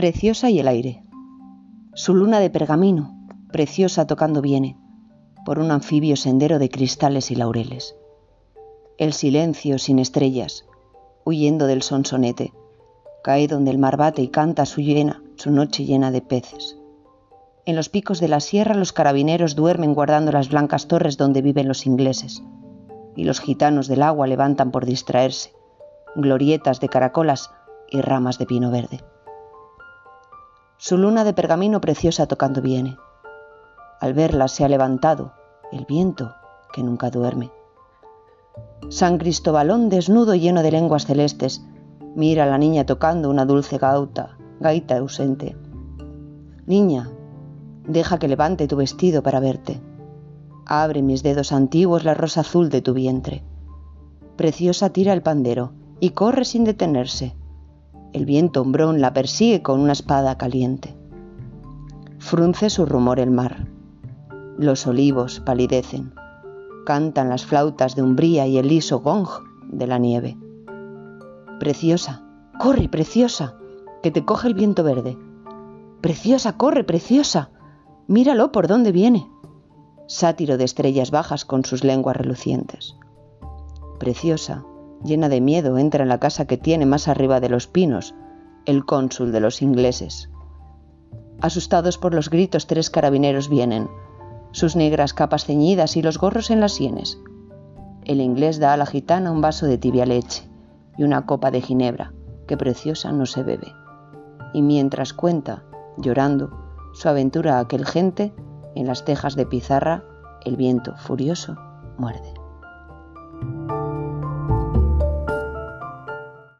Preciosa y el aire. Su luna de pergamino, preciosa tocando viene, por un anfibio sendero de cristales y laureles. El silencio sin estrellas, huyendo del sonsonete, cae donde el mar bate y canta su llena, su noche llena de peces. En los picos de la sierra los carabineros duermen guardando las blancas torres donde viven los ingleses, y los gitanos del agua levantan por distraerse glorietas de caracolas y ramas de pino verde. Su luna de pergamino preciosa tocando viene. Al verla se ha levantado el viento que nunca duerme. San Cristobalón desnudo lleno de lenguas celestes, mira a la niña tocando una dulce gauta, gaita ausente. Niña, deja que levante tu vestido para verte. Abre mis dedos antiguos la rosa azul de tu vientre. Preciosa tira el pandero y corre sin detenerse. El viento hombrón la persigue con una espada caliente. Frunce su rumor el mar. Los olivos palidecen. Cantan las flautas de umbría y el liso gong de la nieve. Preciosa, corre, preciosa, que te coge el viento verde. Preciosa, corre, preciosa. Míralo por dónde viene. Sátiro de estrellas bajas con sus lenguas relucientes. Preciosa, llena de miedo, entra en la casa que tiene más arriba de los pinos, el cónsul de los ingleses. Asustados por los gritos, tres carabineros vienen, sus negras capas ceñidas y los gorros en las sienes. El inglés da a la gitana un vaso de tibia leche y una copa de ginebra, que preciosa no se bebe. Y mientras cuenta, llorando, su aventura a aquel gente, en las tejas de pizarra, el viento furioso muerde.